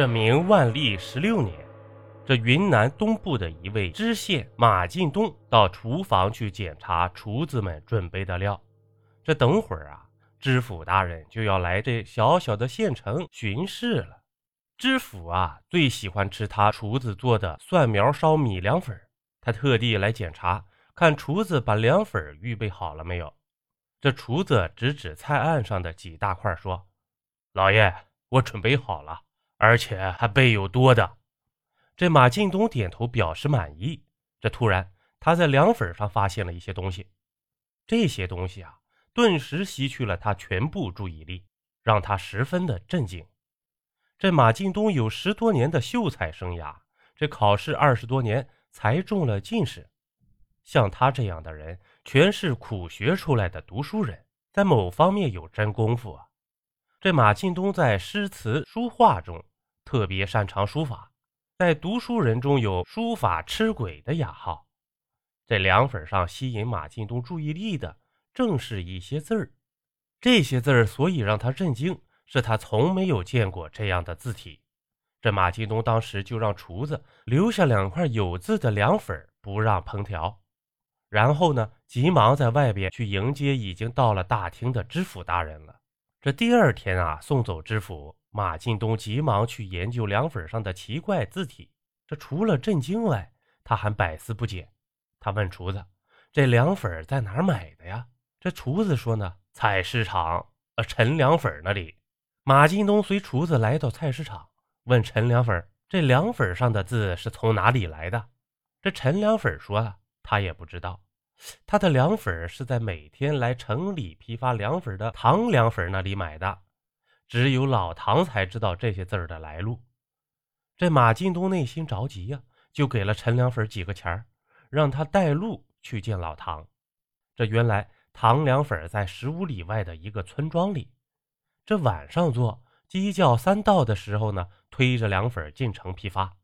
这明万历十六年，这云南东部的一位知县马进东到厨房去检查厨子们准备的料。这等会儿啊，知府大人就要来这小小的县城巡视了。知府啊，最喜欢吃他厨子做的蒜苗烧米凉粉，他特地来检查，看厨子把凉粉预备好了没有。这厨子指指菜案上的几大块，说：“老爷，我准备好了。”而且还备有多的。这马进东点头表示满意。这突然，他在凉粉上发现了一些东西。这些东西啊，顿时吸去了他全部注意力，让他十分的震惊。这马进东有十多年的秀才生涯，这考试二十多年才中了进士。像他这样的人，全是苦学出来的读书人，在某方面有真功夫啊。这马进东在诗词书画中。特别擅长书法，在读书人中有“书法吃鬼”的雅号。这凉粉上吸引马进东注意力的，正是一些字儿。这些字儿所以让他震惊，是他从没有见过这样的字体。这马进东当时就让厨子留下两块有字的凉粉，不让烹调。然后呢，急忙在外边去迎接已经到了大厅的知府大人了。这第二天啊，送走知府。马进东急忙去研究凉粉上的奇怪字体，这除了震惊外，他还百思不解。他问厨子：“这凉粉在哪儿买的呀？”这厨子说：“呢，菜市场，呃，陈凉粉那里。”马进东随厨子来到菜市场，问陈凉粉：“这凉粉上的字是从哪里来的？”这陈凉粉说了，他也不知道。他的凉粉是在每天来城里批发凉粉的唐凉粉那里买的。只有老唐才知道这些字儿的来路。这马进东内心着急呀，就给了陈凉粉几个钱儿，让他带路去见老唐。这原来唐凉粉在十五里外的一个村庄里。这晚上做鸡叫三到的时候呢，推着凉粉进城批发。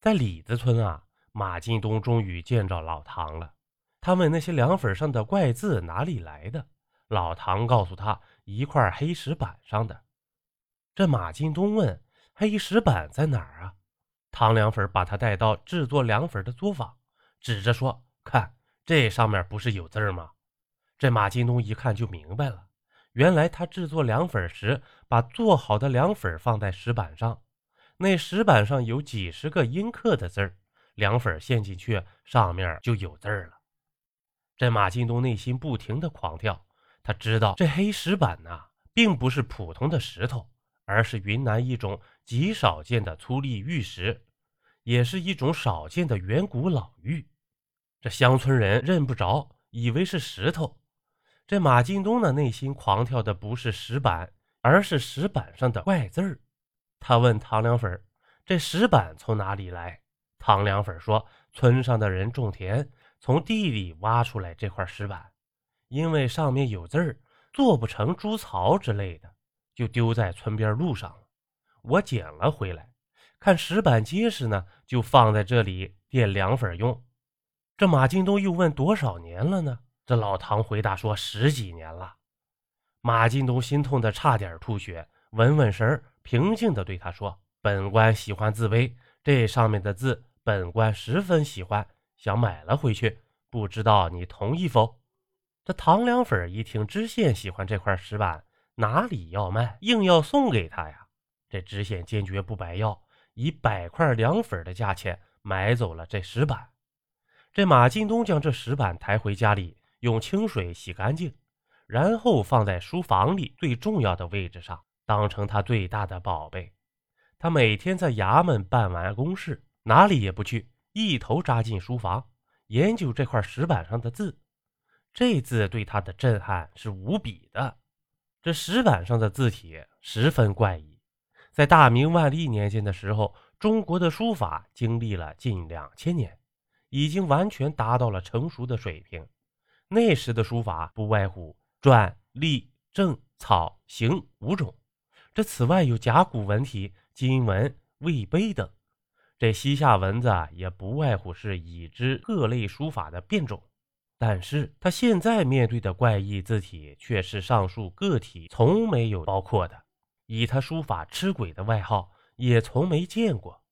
在李子村啊，马进东终于见着老唐了。他问那些凉粉上的怪字哪里来的，老唐告诉他，一块黑石板上的。这马进东问：“黑石板在哪儿啊？”唐凉粉把他带到制作凉粉的作坊，指着说：“看，这上面不是有字吗？”这马进东一看就明白了，原来他制作凉粉时，把做好的凉粉放在石板上，那石板上有几十个阴刻的字儿，凉粉陷进去，上面就有字儿了。这马进东内心不停的狂跳，他知道这黑石板呐，并不是普通的石头。而是云南一种极少见的粗粒玉石，也是一种少见的远古老玉。这乡村人认不着，以为是石头。这马进东的内心狂跳的不是石板，而是石板上的怪字儿。他问唐凉粉：“这石板从哪里来？”唐凉粉说：“村上的人种田，从地里挖出来这块石板，因为上面有字儿，做不成猪槽之类的。”就丢在村边路上了。我捡了回来，看石板结实呢，就放在这里垫凉粉用。这马进东又问多少年了呢？这老唐回答说十几年了。马进东心痛的差点吐血，稳稳神儿，平静的对他说：“本官喜欢字碑，这上面的字本官十分喜欢，想买了回去，不知道你同意否？”这唐凉粉一听知县喜欢这块石板。哪里要卖，硬要送给他呀？这知县坚决不白要，以百块凉粉的价钱买走了这石板。这马进东将这石板抬回家里，用清水洗干净，然后放在书房里最重要的位置上，当成他最大的宝贝。他每天在衙门办完公事，哪里也不去，一头扎进书房，研究这块石板上的字。这字对他的震撼是无比的。这石板上的字体十分怪异，在大明万历年间的时候，中国的书法经历了近两千年，已经完全达到了成熟的水平。那时的书法不外乎篆、隶、正、草、行五种，这此外有甲骨文体、金文、魏碑等。这西夏文字啊，也不外乎是已知各类书法的变种。但是他现在面对的怪异字体，却是上述个体从没有包括的。以他书法“吃鬼”的外号，也从没见过。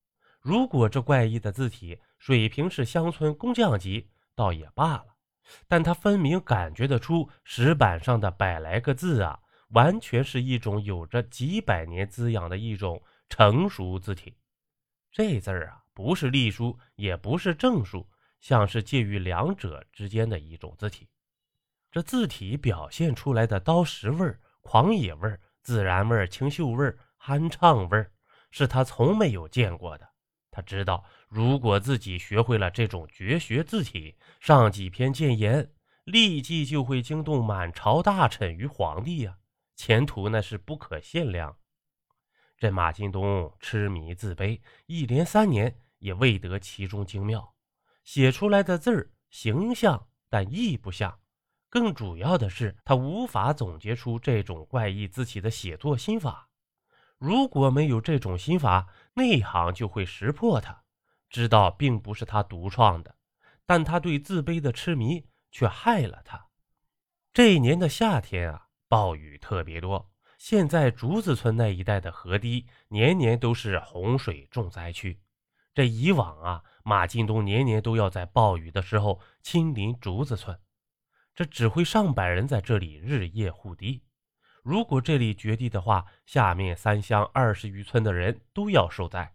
如果这怪异的字体水平是乡村工匠级，倒也罢了。但他分明感觉得出，石板上的百来个字啊，完全是一种有着几百年滋养的一种成熟字体。这字儿啊，不是隶书，也不是正书，像是介于两者之间的一种字体。这字体表现出来的刀石味儿、狂野味儿、自然味儿、清秀味儿、酣畅味儿，是他从没有见过的。他知道，如果自己学会了这种绝学字体，上几篇谏言，立即就会惊动满朝大臣与皇帝呀，前途那是不可限量。这马金东痴迷自卑，一连三年也未得其中精妙，写出来的字儿形象，但意不像。更主要的是，他无法总结出这种怪异字体的写作心法。如果没有这种心法，内行就会识破他，知道并不是他独创的。但他对自卑的痴迷却害了他。这一年的夏天啊，暴雨特别多。现在竹子村那一带的河堤年年都是洪水重灾区。这以往啊，马进东年年都要在暴雨的时候亲临竹子村。这指挥上百人在这里日夜护堤，如果这里决堤的话，下面三乡二十余村的人都要受灾。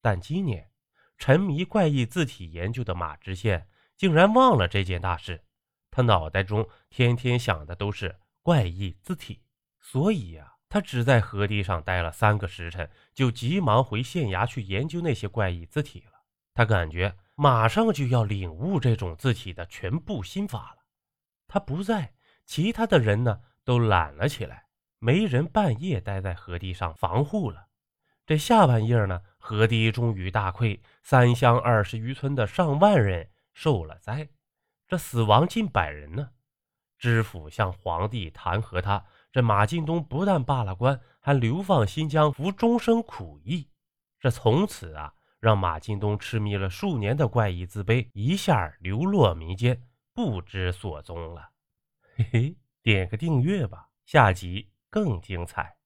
但今年，沉迷怪异字体研究的马知县竟然忘了这件大事，他脑袋中天天想的都是怪异字体，所以呀，他只在河堤上待了三个时辰，就急忙回县衙去研究那些怪异字体。他感觉马上就要领悟这种字体的全部心法了。他不在，其他的人呢都懒了起来，没人半夜待在河堤上防护了。这下半夜呢，河堤终于大溃，三乡二十余村的上万人受了灾，这死亡近百人呢。知府向皇帝弹劾他，这马进东不但罢了官，还流放新疆服终生苦役。这从此啊，让马进东痴迷了数年的怪异自卑一下流落民间。不知所踪了，嘿嘿，点个订阅吧，下集更精彩。